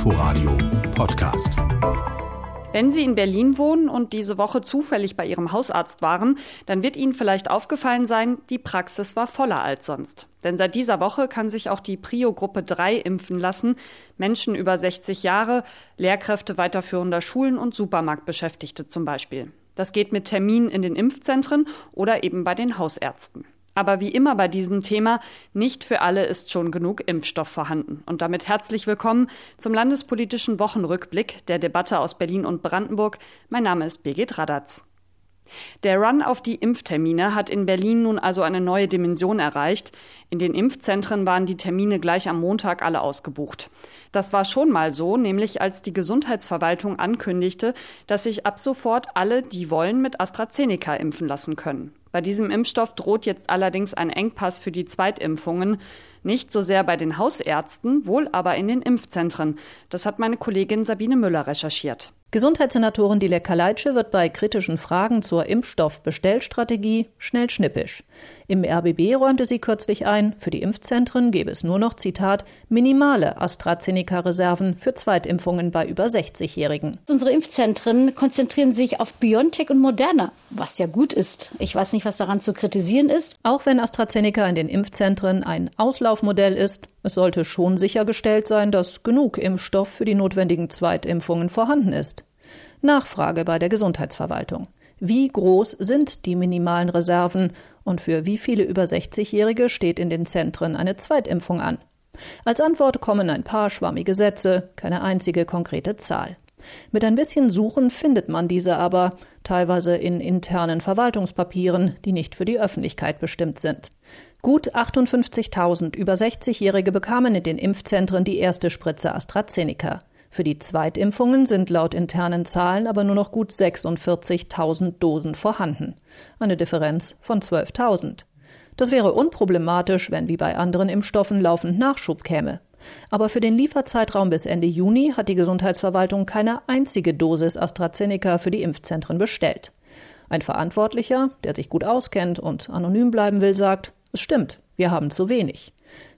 Inforadio Podcast. Wenn Sie in Berlin wohnen und diese Woche zufällig bei Ihrem Hausarzt waren, dann wird Ihnen vielleicht aufgefallen sein, die Praxis war voller als sonst. Denn seit dieser Woche kann sich auch die Prio-Gruppe 3 impfen lassen. Menschen über 60 Jahre, Lehrkräfte weiterführender Schulen und Supermarktbeschäftigte zum Beispiel. Das geht mit Terminen in den Impfzentren oder eben bei den Hausärzten. Aber wie immer bei diesem Thema, nicht für alle ist schon genug Impfstoff vorhanden. Und damit herzlich willkommen zum landespolitischen Wochenrückblick der Debatte aus Berlin und Brandenburg. Mein Name ist Birgit Radatz. Der Run auf die Impftermine hat in Berlin nun also eine neue Dimension erreicht. In den Impfzentren waren die Termine gleich am Montag alle ausgebucht. Das war schon mal so, nämlich als die Gesundheitsverwaltung ankündigte, dass sich ab sofort alle, die wollen, mit AstraZeneca impfen lassen können. Bei diesem Impfstoff droht jetzt allerdings ein Engpass für die Zweitimpfungen. Nicht so sehr bei den Hausärzten, wohl aber in den Impfzentren. Das hat meine Kollegin Sabine Müller recherchiert. Gesundheitssenatorin Dilek Kaleitsche wird bei kritischen Fragen zur Impfstoffbestellstrategie schnell schnippisch. Im RBB räumte sie kürzlich ein, für die Impfzentren gäbe es nur noch, Zitat, minimale AstraZeneca-Reserven für Zweitimpfungen bei über 60-Jährigen. Unsere Impfzentren konzentrieren sich auf BioNTech und Moderna, was ja gut ist. Ich weiß nicht, was daran zu kritisieren ist. Auch wenn AstraZeneca in den Impfzentren ein Auslaufmodell ist, es sollte schon sichergestellt sein, dass genug Impfstoff für die notwendigen Zweitimpfungen vorhanden ist. Nachfrage bei der Gesundheitsverwaltung. Wie groß sind die minimalen Reserven und für wie viele über 60-Jährige steht in den Zentren eine Zweitimpfung an? Als Antwort kommen ein paar schwammige Sätze, keine einzige konkrete Zahl. Mit ein bisschen Suchen findet man diese aber, teilweise in internen Verwaltungspapieren, die nicht für die Öffentlichkeit bestimmt sind. Gut 58.000 über 60-Jährige bekamen in den Impfzentren die erste Spritze AstraZeneca. Für die Zweitimpfungen sind laut internen Zahlen aber nur noch gut 46.000 Dosen vorhanden. Eine Differenz von 12.000. Das wäre unproblematisch, wenn wie bei anderen Impfstoffen laufend Nachschub käme. Aber für den Lieferzeitraum bis Ende Juni hat die Gesundheitsverwaltung keine einzige Dosis AstraZeneca für die Impfzentren bestellt. Ein Verantwortlicher, der sich gut auskennt und anonym bleiben will, sagt, es stimmt, wir haben zu wenig.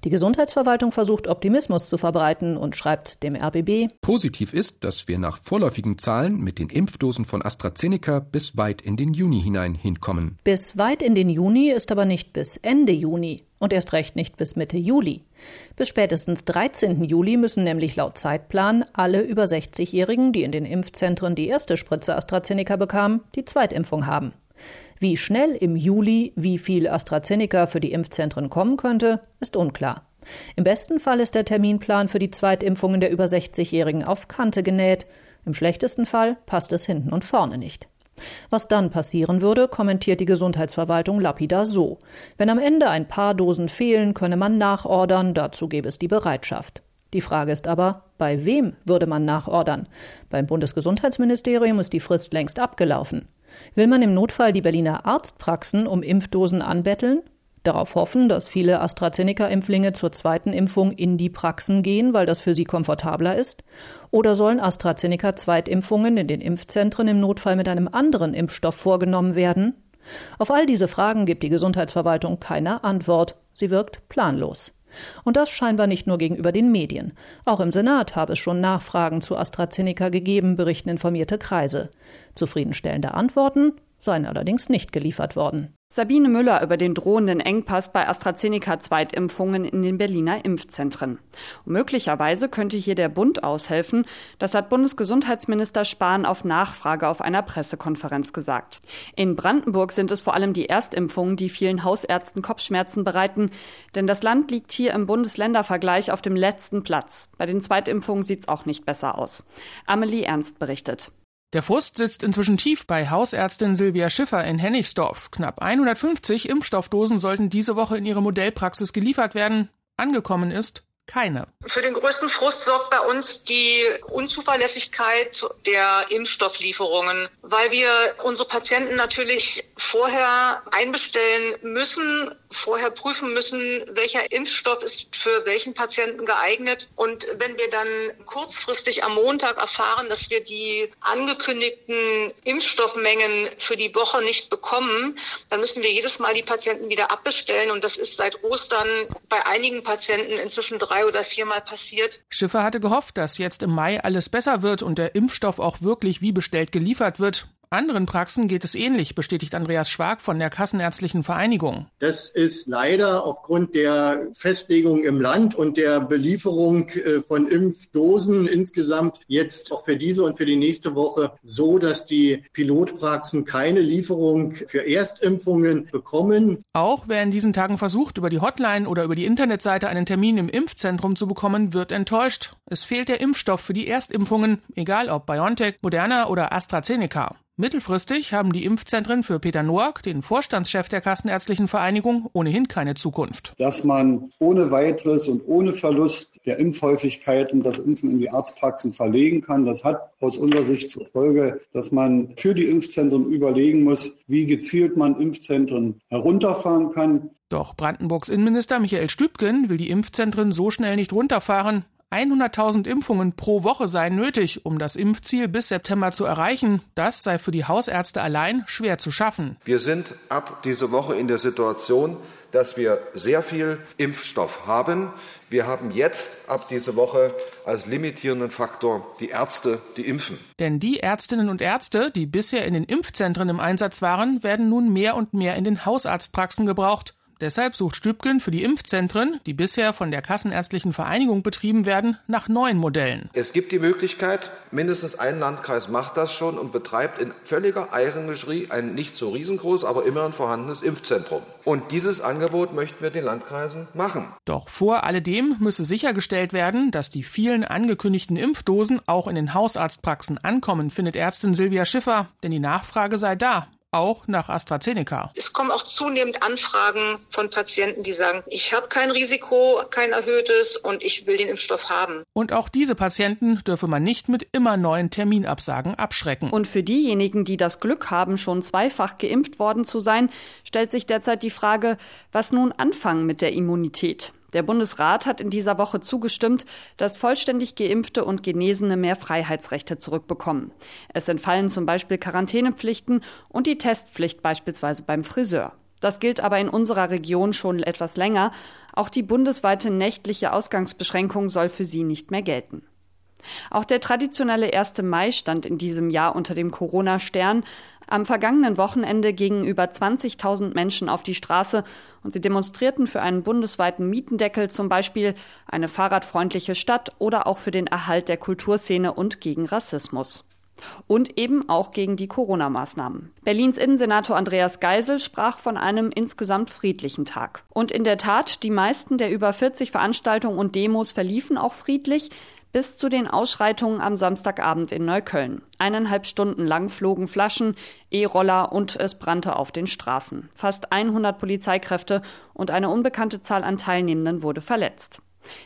Die Gesundheitsverwaltung versucht Optimismus zu verbreiten und schreibt dem RBB Positiv ist, dass wir nach vorläufigen Zahlen mit den Impfdosen von AstraZeneca bis weit in den Juni hinein hinkommen. Bis weit in den Juni ist aber nicht bis Ende Juni und erst recht nicht bis Mitte Juli. Bis spätestens 13. Juli müssen nämlich laut Zeitplan alle über 60-Jährigen, die in den Impfzentren die erste Spritze AstraZeneca bekamen, die Zweitimpfung haben. Wie schnell im Juli wie viel AstraZeneca für die Impfzentren kommen könnte, ist unklar. Im besten Fall ist der Terminplan für die Zweitimpfungen der über 60-Jährigen auf Kante genäht. Im schlechtesten Fall passt es hinten und vorne nicht. Was dann passieren würde, kommentiert die Gesundheitsverwaltung lapidar so. Wenn am Ende ein paar Dosen fehlen, könne man nachordern, dazu gäbe es die Bereitschaft. Die Frage ist aber, bei wem würde man nachordern? Beim Bundesgesundheitsministerium ist die Frist längst abgelaufen. Will man im Notfall die Berliner Arztpraxen um Impfdosen anbetteln? Darauf hoffen, dass viele AstraZeneca-Impflinge zur zweiten Impfung in die Praxen gehen, weil das für sie komfortabler ist? Oder sollen AstraZeneca-Zweitimpfungen in den Impfzentren im Notfall mit einem anderen Impfstoff vorgenommen werden? Auf all diese Fragen gibt die Gesundheitsverwaltung keine Antwort. Sie wirkt planlos. Und das scheinbar nicht nur gegenüber den Medien. Auch im Senat habe es schon Nachfragen zu AstraZeneca gegeben, berichten informierte Kreise. Zufriedenstellende Antworten seien allerdings nicht geliefert worden. Sabine Müller über den drohenden Engpass bei AstraZeneca-Zweitimpfungen in den Berliner Impfzentren. Und möglicherweise könnte hier der Bund aushelfen. Das hat Bundesgesundheitsminister Spahn auf Nachfrage auf einer Pressekonferenz gesagt. In Brandenburg sind es vor allem die Erstimpfungen, die vielen Hausärzten Kopfschmerzen bereiten. Denn das Land liegt hier im Bundesländervergleich auf dem letzten Platz. Bei den Zweitimpfungen sieht es auch nicht besser aus. Amelie Ernst berichtet. Der Frust sitzt inzwischen tief bei Hausärztin Silvia Schiffer in Hennigsdorf. Knapp 150 Impfstoffdosen sollten diese Woche in ihre Modellpraxis geliefert werden. Angekommen ist keine. Für den größten Frust sorgt bei uns die Unzuverlässigkeit der Impfstofflieferungen, weil wir unsere Patienten natürlich vorher einbestellen müssen, vorher prüfen müssen, welcher Impfstoff ist für welchen Patienten geeignet. Und wenn wir dann kurzfristig am Montag erfahren, dass wir die angekündigten Impfstoffmengen für die Woche nicht bekommen, dann müssen wir jedes Mal die Patienten wieder abbestellen. Und das ist seit Ostern bei einigen Patienten inzwischen drei drei oder viermal passiert. Schiffer hatte gehofft, dass jetzt im Mai alles besser wird und der Impfstoff auch wirklich wie bestellt geliefert wird. Anderen Praxen geht es ähnlich, bestätigt Andreas Schwag von der Kassenärztlichen Vereinigung. Das ist leider aufgrund der Festlegung im Land und der Belieferung äh, von Impfdosen insgesamt jetzt auch für diese und für die nächste Woche so, dass die Pilotpraxen keine Lieferung für Erstimpfungen bekommen. Auch wer in diesen Tagen versucht, über die Hotline oder über die Internetseite einen Termin im Impfzentrum zu bekommen, wird enttäuscht. Es fehlt der Impfstoff für die Erstimpfungen, egal ob BioNTech, Moderna oder AstraZeneca. Mittelfristig haben die Impfzentren für Peter Noack, den Vorstandschef der Kassenärztlichen Vereinigung, ohnehin keine Zukunft. Dass man ohne weiteres und ohne Verlust der Impfhäufigkeiten das Impfen in die Arztpraxen verlegen kann, das hat aus unserer Sicht zur Folge, dass man für die Impfzentren überlegen muss, wie gezielt man Impfzentren herunterfahren kann. Doch Brandenburgs Innenminister Michael Stübgen will die Impfzentren so schnell nicht runterfahren. 100.000 Impfungen pro Woche seien nötig, um das Impfziel bis September zu erreichen. Das sei für die Hausärzte allein schwer zu schaffen. Wir sind ab dieser Woche in der Situation, dass wir sehr viel Impfstoff haben. Wir haben jetzt ab dieser Woche als limitierenden Faktor die Ärzte, die impfen. Denn die Ärztinnen und Ärzte, die bisher in den Impfzentren im Einsatz waren, werden nun mehr und mehr in den Hausarztpraxen gebraucht. Deshalb sucht Stübgen für die Impfzentren, die bisher von der Kassenärztlichen Vereinigung betrieben werden, nach neuen Modellen. Es gibt die Möglichkeit, mindestens ein Landkreis macht das schon und betreibt in völliger Eigenregie ein nicht so riesengroß, aber immerhin vorhandenes Impfzentrum. Und dieses Angebot möchten wir den Landkreisen machen. Doch vor alledem müsse sichergestellt werden, dass die vielen angekündigten Impfdosen auch in den Hausarztpraxen ankommen, findet Ärztin Silvia Schiffer, denn die Nachfrage sei da auch nach AstraZeneca. Es kommen auch zunehmend Anfragen von Patienten, die sagen, ich habe kein Risiko, kein erhöhtes und ich will den Impfstoff haben. Und auch diese Patienten dürfe man nicht mit immer neuen Terminabsagen abschrecken. Und für diejenigen, die das Glück haben, schon zweifach geimpft worden zu sein, stellt sich derzeit die Frage, was nun anfangen mit der Immunität. Der Bundesrat hat in dieser Woche zugestimmt, dass vollständig geimpfte und Genesene mehr Freiheitsrechte zurückbekommen. Es entfallen zum Beispiel Quarantänepflichten und die Testpflicht beispielsweise beim Friseur. Das gilt aber in unserer Region schon etwas länger. Auch die bundesweite nächtliche Ausgangsbeschränkung soll für sie nicht mehr gelten. Auch der traditionelle 1. Mai stand in diesem Jahr unter dem Corona-Stern. Am vergangenen Wochenende gingen über 20.000 Menschen auf die Straße und sie demonstrierten für einen bundesweiten Mietendeckel, zum Beispiel eine fahrradfreundliche Stadt oder auch für den Erhalt der Kulturszene und gegen Rassismus. Und eben auch gegen die Corona-Maßnahmen. Berlins Innensenator Andreas Geisel sprach von einem insgesamt friedlichen Tag. Und in der Tat, die meisten der über 40 Veranstaltungen und Demos verliefen auch friedlich bis zu den Ausschreitungen am Samstagabend in Neukölln. Eineinhalb Stunden lang flogen Flaschen, E-Roller und es brannte auf den Straßen. Fast 100 Polizeikräfte und eine unbekannte Zahl an Teilnehmenden wurde verletzt.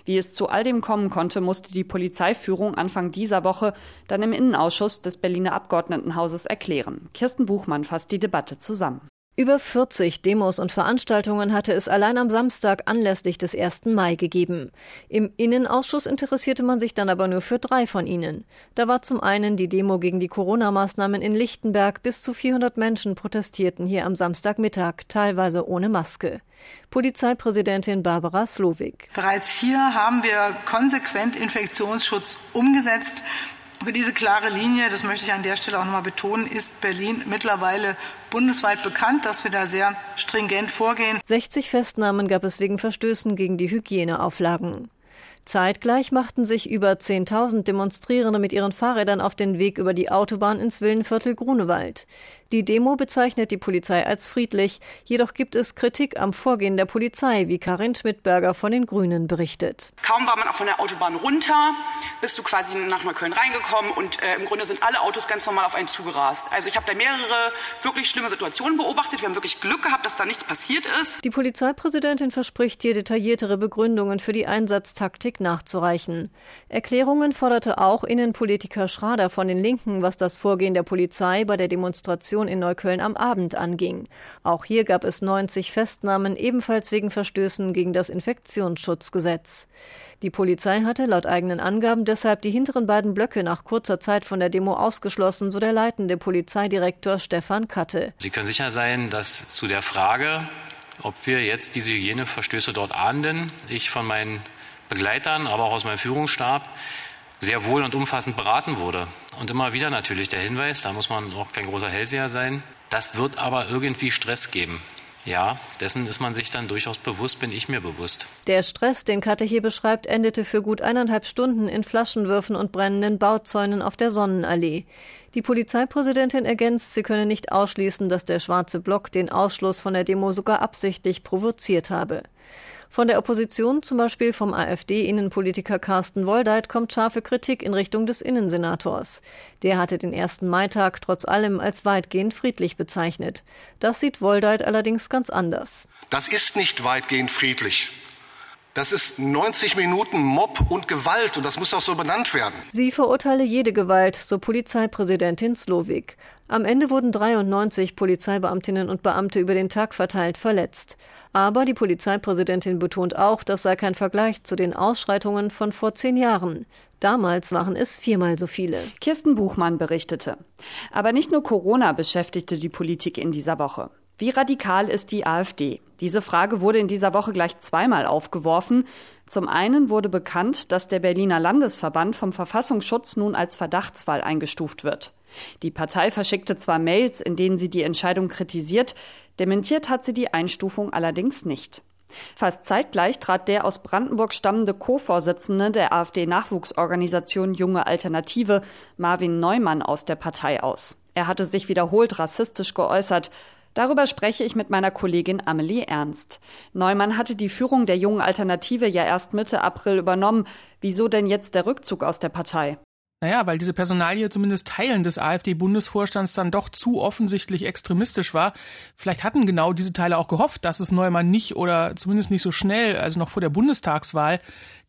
Wie es zu all dem kommen konnte, musste die Polizeiführung Anfang dieser Woche dann im Innenausschuss des Berliner Abgeordnetenhauses erklären. Kirsten Buchmann fasst die Debatte zusammen. Über 40 Demos und Veranstaltungen hatte es allein am Samstag anlässlich des 1. Mai gegeben. Im Innenausschuss interessierte man sich dann aber nur für drei von ihnen. Da war zum einen die Demo gegen die Corona-Maßnahmen in Lichtenberg. Bis zu 400 Menschen protestierten hier am Samstagmittag, teilweise ohne Maske. Polizeipräsidentin Barbara Slowik. Bereits hier haben wir konsequent Infektionsschutz umgesetzt. Für diese klare Linie, das möchte ich an der Stelle auch nochmal betonen, ist Berlin mittlerweile bundesweit bekannt, dass wir da sehr stringent vorgehen. 60 Festnahmen gab es wegen Verstößen gegen die Hygieneauflagen. Zeitgleich machten sich über 10.000 Demonstrierende mit ihren Fahrrädern auf den Weg über die Autobahn ins Villenviertel Grunewald. Die Demo bezeichnet die Polizei als friedlich, jedoch gibt es Kritik am Vorgehen der Polizei, wie Karin Schmidberger von den Grünen berichtet. Kaum war man auch von der Autobahn runter, bist du quasi nach Neukölln reingekommen und äh, im Grunde sind alle Autos ganz normal auf einen zugerast. Also ich habe da mehrere wirklich schlimme Situationen beobachtet. Wir haben wirklich Glück gehabt, dass da nichts passiert ist. Die Polizeipräsidentin verspricht hier detailliertere Begründungen für die Einsatztaktik nachzureichen. Erklärungen forderte auch Innenpolitiker Schrader von den Linken, was das Vorgehen der Polizei bei der Demonstration Demonstration in Neukölln am Abend anging. Auch hier gab es 90 Festnahmen, ebenfalls wegen Verstößen gegen das Infektionsschutzgesetz. Die Polizei hatte laut eigenen Angaben deshalb die hinteren beiden Blöcke nach kurzer Zeit von der Demo ausgeschlossen, so der leitende Polizeidirektor Stefan Katte. Sie können sicher sein, dass zu der Frage, ob wir jetzt diese Hygieneverstöße dort ahnden, ich von meinen Begleitern, aber auch aus meinem Führungsstab sehr wohl und umfassend beraten wurde. Und immer wieder natürlich der Hinweis, da muss man auch kein großer Hellseher sein, das wird aber irgendwie Stress geben. Ja, dessen ist man sich dann durchaus bewusst, bin ich mir bewusst. Der Stress, den Katte hier beschreibt, endete für gut eineinhalb Stunden in Flaschenwürfen und brennenden Bauzäunen auf der Sonnenallee. Die Polizeipräsidentin ergänzt, sie könne nicht ausschließen, dass der schwarze Block den Ausschluss von der Demo sogar absichtlich provoziert habe. Von der Opposition, zum Beispiel vom AfD-Innenpolitiker Carsten Woldeit, kommt scharfe Kritik in Richtung des Innensenators. Der hatte den ersten Maitag trotz allem als weitgehend friedlich bezeichnet. Das sieht Woldeit allerdings ganz anders. Das ist nicht weitgehend friedlich. Das ist 90 Minuten Mob und Gewalt und das muss auch so benannt werden. Sie verurteile jede Gewalt, so Polizeipräsidentin Slowik. Am Ende wurden 93 Polizeibeamtinnen und Beamte über den Tag verteilt verletzt. Aber die Polizeipräsidentin betont auch, das sei kein Vergleich zu den Ausschreitungen von vor zehn Jahren. Damals waren es viermal so viele. Kirsten Buchmann berichtete. Aber nicht nur Corona beschäftigte die Politik in dieser Woche. Wie radikal ist die AfD? Diese Frage wurde in dieser Woche gleich zweimal aufgeworfen. Zum einen wurde bekannt, dass der Berliner Landesverband vom Verfassungsschutz nun als Verdachtsfall eingestuft wird. Die Partei verschickte zwar Mails, in denen sie die Entscheidung kritisiert, dementiert hat sie die Einstufung allerdings nicht. Fast zeitgleich trat der aus Brandenburg stammende Co-Vorsitzende der AfD-Nachwuchsorganisation Junge Alternative, Marvin Neumann, aus der Partei aus. Er hatte sich wiederholt rassistisch geäußert. Darüber spreche ich mit meiner Kollegin Amelie Ernst. Neumann hatte die Führung der jungen Alternative ja erst Mitte April übernommen. Wieso denn jetzt der Rückzug aus der Partei? Naja, weil diese Personalie zumindest Teilen des AfD-Bundesvorstands dann doch zu offensichtlich extremistisch war. Vielleicht hatten genau diese Teile auch gehofft, dass es Neumann nicht oder zumindest nicht so schnell, also noch vor der Bundestagswahl,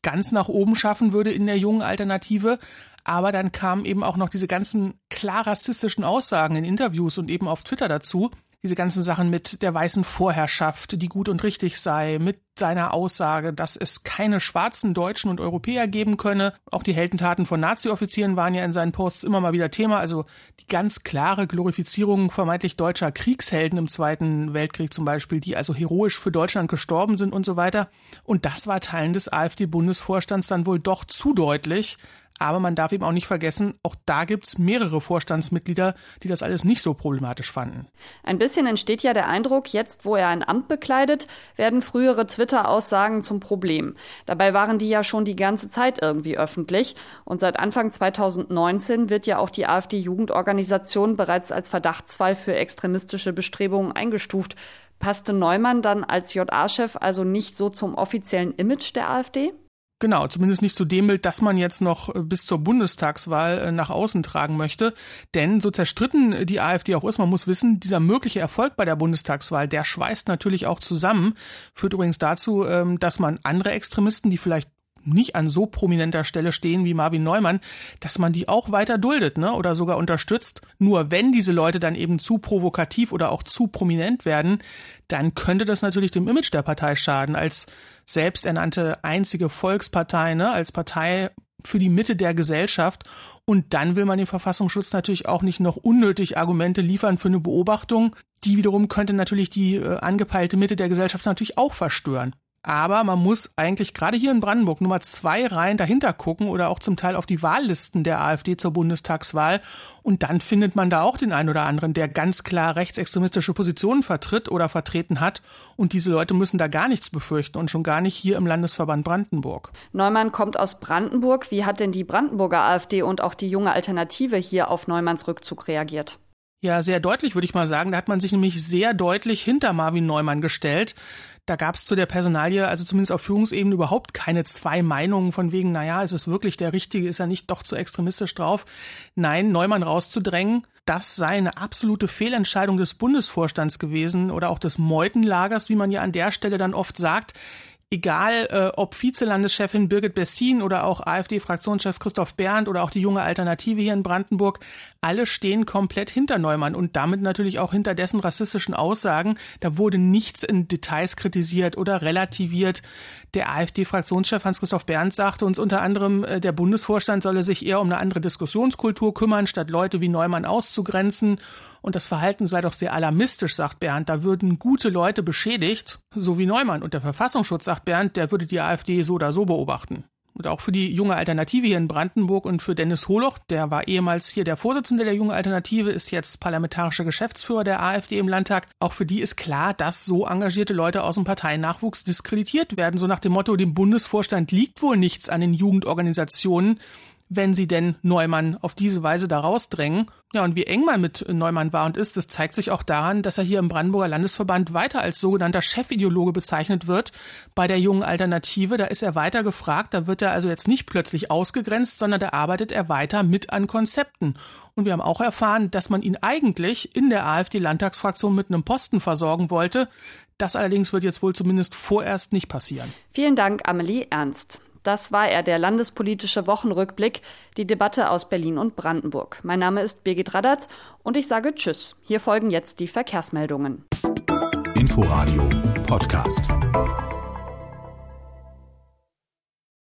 ganz nach oben schaffen würde in der jungen Alternative. Aber dann kamen eben auch noch diese ganzen klar rassistischen Aussagen in Interviews und eben auf Twitter dazu diese ganzen Sachen mit der weißen Vorherrschaft, die gut und richtig sei, mit seiner Aussage, dass es keine schwarzen Deutschen und Europäer geben könne. Auch die Heldentaten von Nazi-Offizieren waren ja in seinen Posts immer mal wieder Thema. Also die ganz klare Glorifizierung vermeintlich deutscher Kriegshelden im Zweiten Weltkrieg zum Beispiel, die also heroisch für Deutschland gestorben sind und so weiter. Und das war Teilen des AfD-Bundesvorstands dann wohl doch zu deutlich. Aber man darf eben auch nicht vergessen, auch da gibt's mehrere Vorstandsmitglieder, die das alles nicht so problematisch fanden. Ein bisschen entsteht ja der Eindruck, jetzt wo er ein Amt bekleidet, werden frühere Twitter-Aussagen zum Problem. Dabei waren die ja schon die ganze Zeit irgendwie öffentlich. Und seit Anfang 2019 wird ja auch die AfD-Jugendorganisation bereits als Verdachtsfall für extremistische Bestrebungen eingestuft. Passte Neumann dann als JA-Chef also nicht so zum offiziellen Image der AfD? Genau, zumindest nicht zu dem Bild, das man jetzt noch äh, bis zur Bundestagswahl äh, nach außen tragen möchte. Denn so zerstritten die AfD auch ist, man muss wissen, dieser mögliche Erfolg bei der Bundestagswahl, der schweißt natürlich auch zusammen. Führt übrigens dazu, ähm, dass man andere Extremisten, die vielleicht nicht an so prominenter Stelle stehen wie Marvin Neumann, dass man die auch weiter duldet, ne, oder sogar unterstützt. Nur wenn diese Leute dann eben zu provokativ oder auch zu prominent werden, dann könnte das natürlich dem Image der Partei schaden, als selbsternannte einzige Volkspartei, ne, als Partei für die Mitte der Gesellschaft. Und dann will man dem Verfassungsschutz natürlich auch nicht noch unnötig Argumente liefern für eine Beobachtung. Die wiederum könnte natürlich die äh, angepeilte Mitte der Gesellschaft natürlich auch verstören. Aber man muss eigentlich gerade hier in Brandenburg Nummer zwei Reihen dahinter gucken oder auch zum Teil auf die Wahllisten der AfD zur Bundestagswahl. Und dann findet man da auch den einen oder anderen, der ganz klar rechtsextremistische Positionen vertritt oder vertreten hat. Und diese Leute müssen da gar nichts befürchten und schon gar nicht hier im Landesverband Brandenburg. Neumann kommt aus Brandenburg. Wie hat denn die Brandenburger AfD und auch die junge Alternative hier auf Neumanns Rückzug reagiert? Ja, sehr deutlich, würde ich mal sagen. Da hat man sich nämlich sehr deutlich hinter Marvin Neumann gestellt. Da gab es zu der Personalie, also zumindest auf Führungsebene, überhaupt keine zwei Meinungen von wegen, naja, ist es wirklich der Richtige, ist er nicht doch zu extremistisch drauf? Nein, Neumann rauszudrängen, das sei eine absolute Fehlentscheidung des Bundesvorstands gewesen oder auch des Meutenlagers, wie man ja an der Stelle dann oft sagt egal äh, ob Vizelandeschefin Birgit Bessin oder auch AfD-Fraktionschef Christoph Berndt oder auch die junge Alternative hier in Brandenburg, alle stehen komplett hinter Neumann und damit natürlich auch hinter dessen rassistischen Aussagen. Da wurde nichts in Details kritisiert oder relativiert. Der AfD-Fraktionschef Hans-Christoph Berndt sagte uns unter anderem, äh, der Bundesvorstand solle sich eher um eine andere Diskussionskultur kümmern, statt Leute wie Neumann auszugrenzen. Und das Verhalten sei doch sehr alarmistisch, sagt Bernd. Da würden gute Leute beschädigt, so wie Neumann. Und der Verfassungsschutz, sagt Bernd, der würde die AfD so oder so beobachten. Und auch für die junge Alternative hier in Brandenburg und für Dennis Holoch, der war ehemals hier der Vorsitzende der jungen Alternative, ist jetzt parlamentarischer Geschäftsführer der AfD im Landtag. Auch für die ist klar, dass so engagierte Leute aus dem Parteinachwuchs diskreditiert werden. So nach dem Motto, dem Bundesvorstand liegt wohl nichts an den Jugendorganisationen wenn sie denn Neumann auf diese Weise da rausdrängen. Ja, und wie eng man mit Neumann war und ist, das zeigt sich auch daran, dass er hier im Brandenburger Landesverband weiter als sogenannter Chefideologe bezeichnet wird. Bei der jungen Alternative, da ist er weiter gefragt, da wird er also jetzt nicht plötzlich ausgegrenzt, sondern da arbeitet er weiter mit an Konzepten. Und wir haben auch erfahren, dass man ihn eigentlich in der AfD-Landtagsfraktion mit einem Posten versorgen wollte. Das allerdings wird jetzt wohl zumindest vorerst nicht passieren. Vielen Dank, Amelie Ernst. Das war er, der landespolitische Wochenrückblick, die Debatte aus Berlin und Brandenburg. Mein Name ist Birgit Radatz und ich sage Tschüss. Hier folgen jetzt die Verkehrsmeldungen. Inforadio Podcast.